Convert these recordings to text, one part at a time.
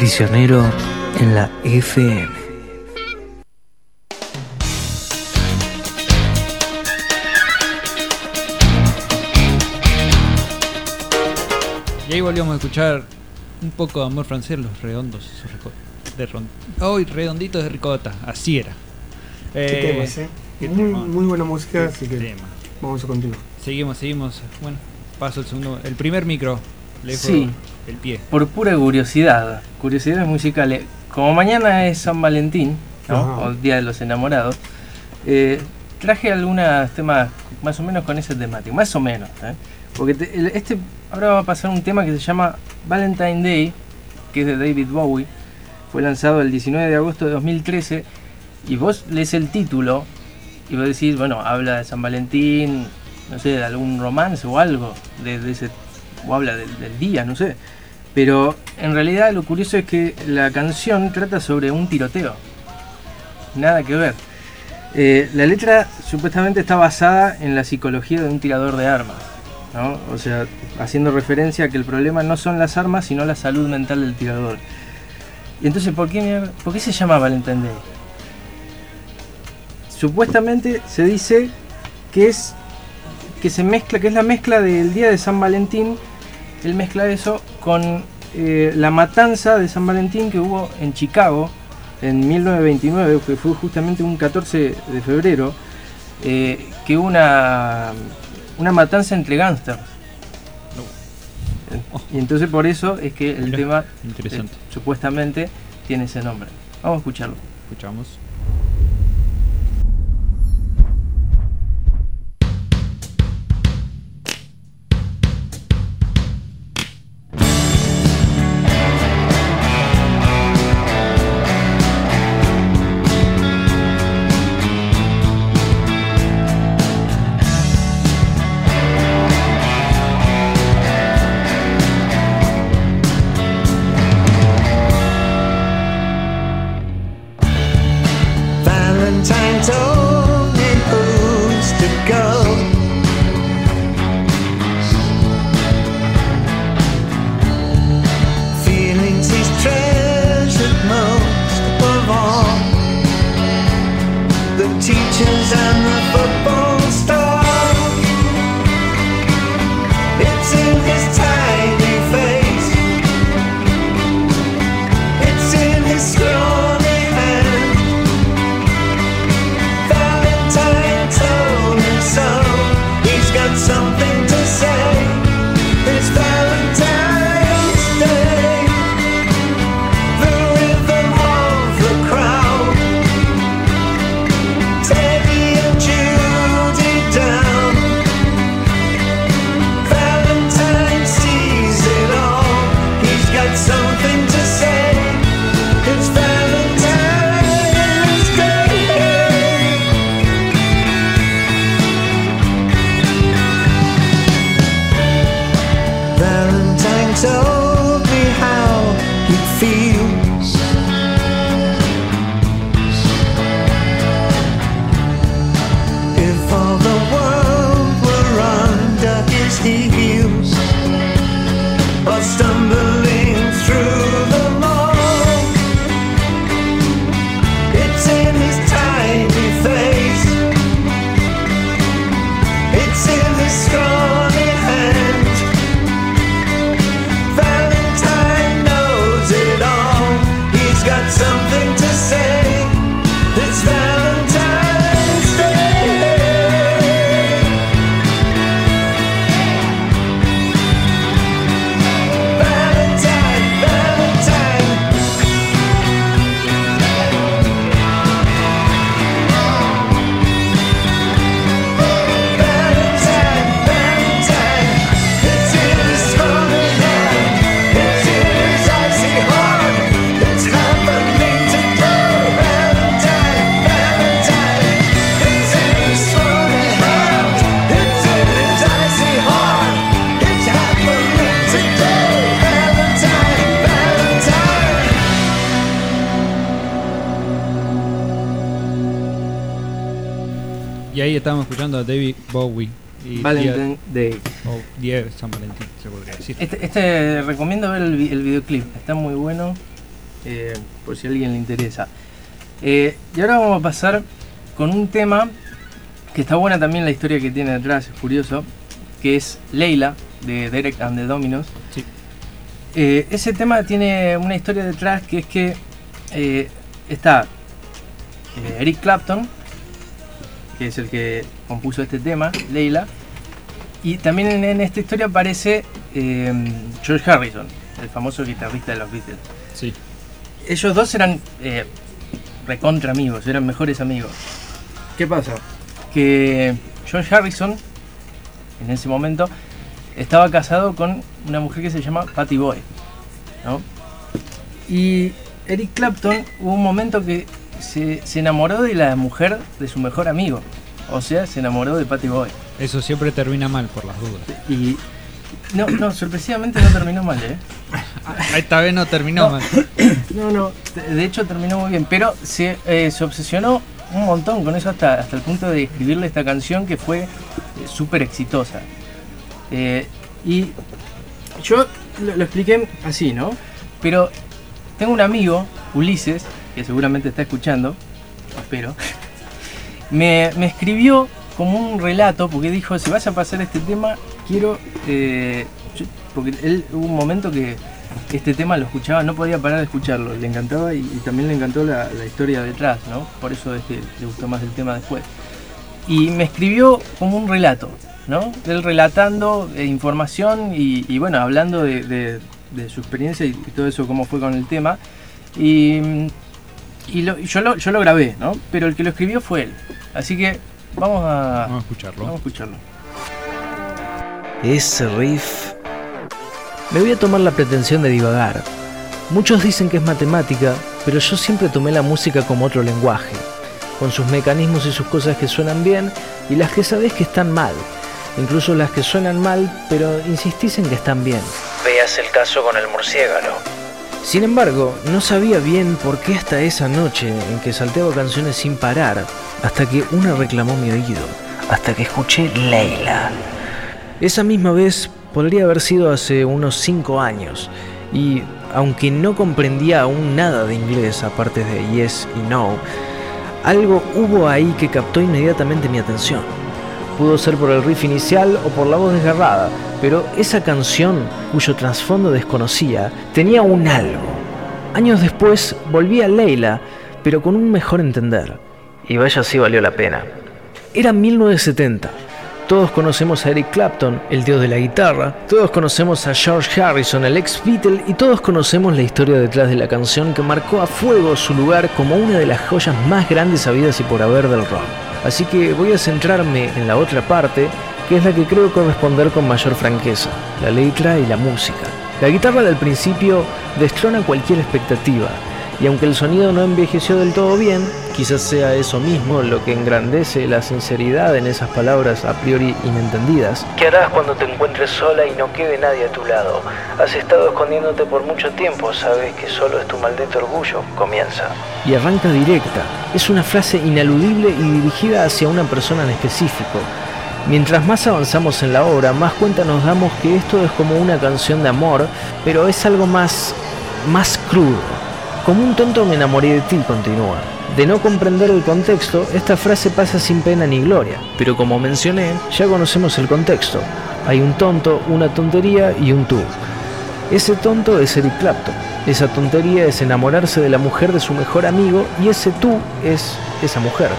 Prisionero en la FM. Y ahí volvíamos a escuchar un poco de amor francés, los redondos, esos de ron- ¡Ay, redonditos de ricota! Así era. Qué Eh, temas, ¿eh? qué Muy, tema. muy buena música, así que tema. vamos a continuar. Seguimos, seguimos. Bueno, paso el segundo. El primer micro. Le dejo Sí. El pie. Por pura curiosidad, curiosidades musicales. Como mañana es San Valentín, ¿no? O Día de los Enamorados, eh, traje algunos temas más o menos con ese temático, más o menos. ¿eh? Porque te- el- este ahora va a pasar un tema que se llama Valentine Day, que es de David Bowie. Fue lanzado el 19 de agosto de 2013 y vos lees el título y vos decís, bueno, habla de San Valentín, no sé, de algún romance o algo, de, de ese, o habla del- del día, no sé. Pero en realidad lo curioso es que la canción trata sobre un tiroteo. Nada que ver. Eh, la letra supuestamente está basada en la psicología de un tirador de armas. ¿no? O sea, haciendo referencia a que el problema no son las armas, sino la salud mental del tirador. Y entonces, ¿por qué, ¿por qué se llama Valentine Day? Supuestamente se dice que es que se mezcla, que es la mezcla del día de San Valentín él mezcla eso con eh, la matanza de San Valentín que hubo en Chicago en 1929, que fue justamente un 14 de febrero, eh, que hubo una, una matanza entre gángsters. Y entonces por eso es que el tema eh, supuestamente tiene ese nombre. Vamos a escucharlo. Escuchamos. In his tiny Y ahí estábamos escuchando a David Bowie. Y Valentine Day. Día, o Día de San Valentín, se podría decir. Este, este recomiendo ver el, vi- el videoclip, está muy bueno. eh, por si a alguien le interesa. Eh, y ahora vamos a pasar con un tema que está buena también la historia que tiene detrás, es curioso, que es Leila, de Derek and the Dominos. Sí. Eh, ese tema tiene una historia detrás que es que eh, está eh, Eric Clapton, que es el que compuso este tema, Leila, y también en, en esta historia aparece eh, George Harrison, el famoso guitarrista de los Beatles. Sí. Ellos dos eran eh, recontra amigos, eran mejores amigos. ¿Qué pasa? Que George Harrison, en ese momento, estaba casado con una mujer que se llama Patty Boy. ¿no? Y Eric Clapton hubo un momento que se, se enamoró de la mujer de su mejor amigo. O sea, se enamoró de Patty Boy. Eso siempre termina mal por las dudas. Y. No, no, sorpresivamente no terminó mal, ¿eh? Esta vez no terminó No. mal. No, no, de hecho terminó muy bien, pero se, eh, se obsesionó un montón con eso hasta, hasta el punto de escribirle esta canción que fue eh, súper exitosa. Eh, y yo lo, lo expliqué así, ¿no? Pero tengo un amigo, Ulises, que seguramente está escuchando, espero, me, me escribió como un relato, porque dijo, si vas a pasar este tema, quiero... eh, porque él hubo un momento que este tema lo escuchaba, no podía parar de escucharlo, le encantaba y, también le encantó la, historia detrás, ¿no? Por eso le gustó más el tema después. Y me escribió como un relato, ¿no? Él relatando eh, información y, bueno, hablando de, su experiencia y, todo eso, cómo fue con el tema. Y, y lo- yo, lo, yo lo grabé, ¿no? Pero el que lo escribió fue él. Así que vamos a, Vamos a escucharlo. vamos a escucharlo. Ese riff. Me voy a tomar la pretensión de divagar. Muchos dicen que es matemática, pero yo siempre tomé la música como otro lenguaje, con sus mecanismos y sus cosas que suenan bien y las que sabés que están mal, incluso las que suenan mal, pero insistís en que están bien. Veas el caso con el murciélago. Sin embargo, no sabía bien por qué hasta esa noche en que salteaba canciones sin parar, hasta que una reclamó mi oído, hasta que escuché Leila. Esa misma vez podría haber sido hace unos 5 años, y aunque no comprendía aún nada de inglés aparte de yes y no, algo hubo ahí que captó inmediatamente mi atención. Pudo ser por el riff inicial o por la voz desgarrada, pero esa canción, cuyo trasfondo desconocía, tenía un algo. Años después volví a Leila, pero con un mejor entender. Y vaya si valió la pena. Era 1970. Todos conocemos a Eric Clapton, el dios de la guitarra, todos conocemos a George Harrison, el ex Beatle, y todos conocemos la historia detrás de la canción que marcó a fuego su lugar como una de las joyas más grandes habidas y por haber del rock. Así que voy a centrarme en la otra parte, que es la que creo corresponder con mayor franqueza, la letra y la música. La guitarra del principio destrona cualquier expectativa, y aunque el sonido no envejeció del todo bien, quizás sea eso mismo lo que engrandece la sinceridad en esas palabras a priori inentendidas. ¿Qué harás cuando te encuentres sola y no quede nadie a tu lado? Has estado escondiéndote por mucho tiempo, sabes que solo es tu maldito orgullo. Comienza. Y arranca directa. Es una frase inaludible y dirigida hacia una persona en específico. Mientras más avanzamos en la obra, más cuenta nos damos que esto es como una canción de amor, pero es algo más... más crudo. Como un tonto me enamoré de ti, continúa. De no comprender el contexto, esta frase pasa sin pena ni gloria. Pero como mencioné, ya conocemos el contexto. Hay un tonto, una tontería y un tú. Ese tonto es Eric Clapton. Esa tontería es enamorarse de la mujer de su mejor amigo y ese tú es esa mujer,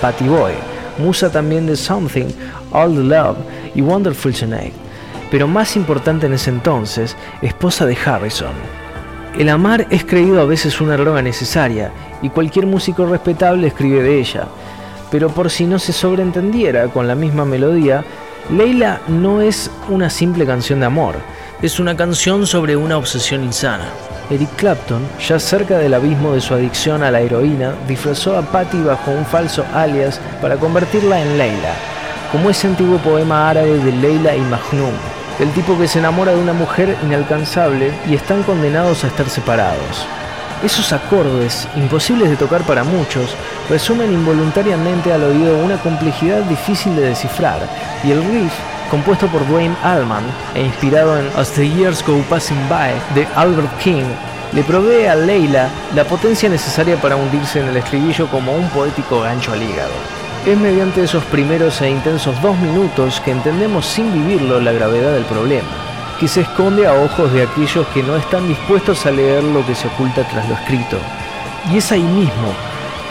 Patty Boy, musa también de Something, All the Love y Wonderful Tonight. Pero más importante en ese entonces, esposa de Harrison. El amar es creído a veces una droga necesaria y cualquier músico respetable escribe de ella. Pero por si no se sobreentendiera con la misma melodía, Leila no es una simple canción de amor, es una canción sobre una obsesión insana. Eric Clapton, ya cerca del abismo de su adicción a la heroína, disfrazó a Patty bajo un falso alias para convertirla en Leila, como ese antiguo poema árabe de Leila y Majnun, el tipo que se enamora de una mujer inalcanzable y están condenados a estar separados. Esos acordes, imposibles de tocar para muchos, resumen involuntariamente al oído una complejidad difícil de descifrar, y el riff, compuesto por Dwayne Allman e inspirado en As the Years Go Passing By de Albert King, le provee a Leila la potencia necesaria para hundirse en el estribillo como un poético gancho al hígado. Es mediante esos primeros e intensos dos minutos que entendemos sin vivirlo la gravedad del problema, que se esconde a ojos de aquellos que no están dispuestos a leer lo que se oculta tras lo escrito. Y es ahí mismo,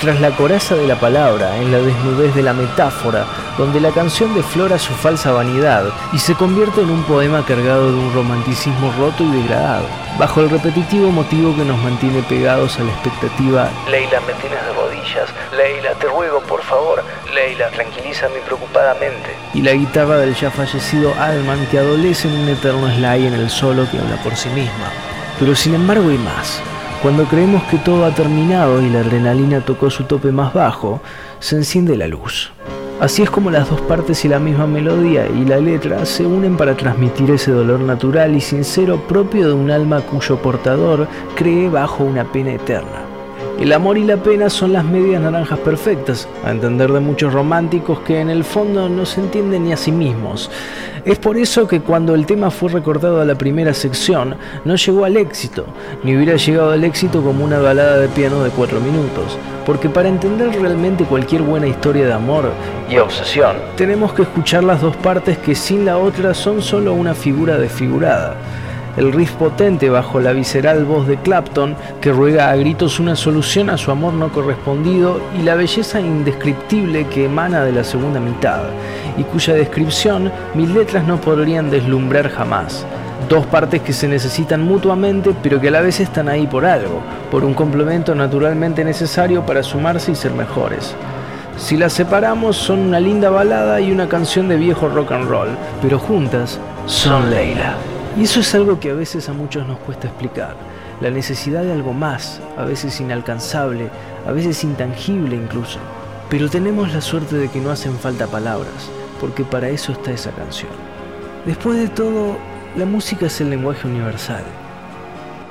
tras la coraza de la palabra, en la desnudez de la metáfora, donde la canción deflora su falsa vanidad y se convierte en un poema cargado de un romanticismo roto y degradado, bajo el repetitivo motivo que nos mantiene pegados a la expectativa Leila, me tienes de rodillas, Leila, te ruego por favor, Leila, tranquilízame preocupadamente. Y la guitarra del ya fallecido Alman que adolece en un eterno slide en el solo que habla por sí misma. Pero sin embargo hay más. Cuando creemos que todo ha terminado y la adrenalina tocó su tope más bajo, se enciende la luz. Así es como las dos partes y la misma melodía y la letra se unen para transmitir ese dolor natural y sincero propio de un alma cuyo portador cree bajo una pena eterna. El amor y la pena son las medias naranjas perfectas, a entender de muchos románticos que en el fondo no se entienden ni a sí mismos. Es por eso que cuando el tema fue recordado a la primera sección, no llegó al éxito, ni hubiera llegado al éxito como una balada de piano de cuatro minutos, porque para entender realmente cualquier buena historia de amor y obsesión, tenemos que escuchar las dos partes que sin la otra son solo una figura desfigurada el riff potente bajo la visceral voz de Clapton, que ruega a gritos una solución a su amor no correspondido, y la belleza indescriptible que emana de la segunda mitad, y cuya descripción mis letras no podrían deslumbrar jamás. Dos partes que se necesitan mutuamente, pero que a la vez están ahí por algo, por un complemento naturalmente necesario para sumarse y ser mejores. Si las separamos son una linda balada y una canción de viejo rock and roll, pero juntas son Leila. Y eso es algo que a veces a muchos nos cuesta explicar. La necesidad de algo más, a veces inalcanzable, a veces intangible incluso. Pero tenemos la suerte de que no hacen falta palabras, porque para eso está esa canción. Después de todo, la música es el lenguaje universal.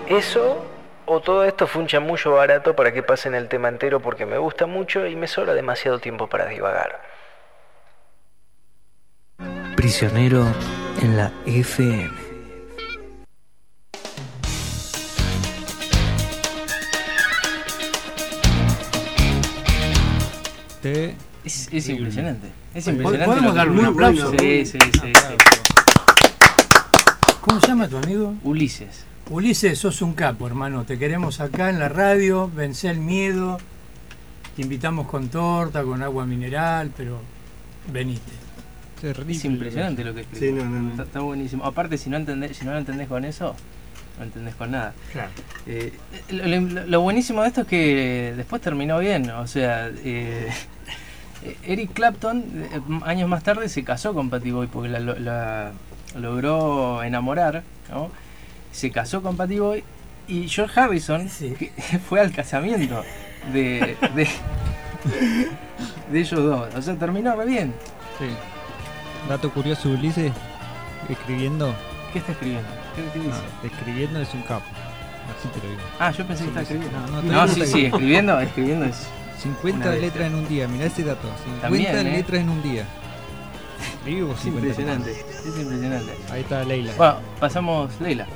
¿Eso o todo esto fue un chamullo barato para que pasen el tema entero porque me gusta mucho y me sobra demasiado tiempo para divagar? Prisionero en la FM. Es, es impresionante. Es impresionante. ¿podemos darle un aplauso? Sí, sí, sí, sí. ¿Cómo se llama tu amigo? Ulises. Ulises, sos un capo, hermano. Te queremos acá en la radio, vence el miedo. Te invitamos con torta, con agua mineral, pero veniste. terrible. Es impresionante lo que escribís. Sí, no, no, no. Está, está buenísimo. Aparte, si no, entendés, si no lo entendés con eso, no entendés con nada. Claro. Eh, lo, lo- lo buenísimo de esto es que después terminó bien. O sea, eh, Eric Clapton, eh, años más tarde, se casó con Patty Boy porque la, lo- la logró enamorar. ¿no? Se casó con Patty Boy y George Harrison Sí. que fue al casamiento de, de, de ellos dos. O sea, terminó re bien. Sí. Dato curioso, Ulises, escribiendo, ¿Qué está escribiendo? ¿Qué, qué dice? no, escribiendo es un capo. Así te lo digo. Ah, yo pensé que estaba escribiendo. No, no, No, todavía sí, sí, escribiendo, escribiendo es. 50 Una bestia. letras en un día, mirá ese dato. 50 También, ¿eh? letras en un día. Vivo Es 50 impresionante, es impresionante. Ahí está Leila. Bueno, pasamos Leila.